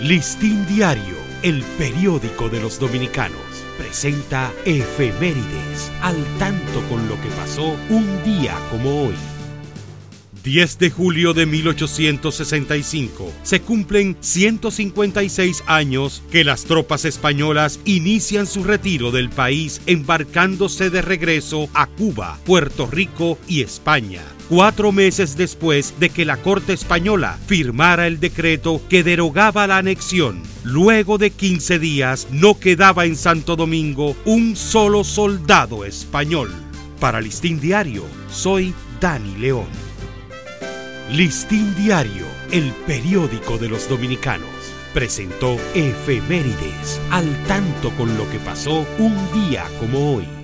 Listín Diario, el periódico de los dominicanos, presenta efemérides al tanto con lo que pasó un día como hoy. 10 de julio de 1865 se cumplen 156 años que las tropas españolas inician su retiro del país embarcándose de regreso a Cuba, Puerto Rico y España cuatro meses después de que la Corte Española firmara el decreto que derogaba la anexión. Luego de 15 días no quedaba en Santo Domingo un solo soldado español. Para Listín Diario, soy Dani León. Listín Diario, el periódico de los dominicanos, presentó efemérides al tanto con lo que pasó un día como hoy.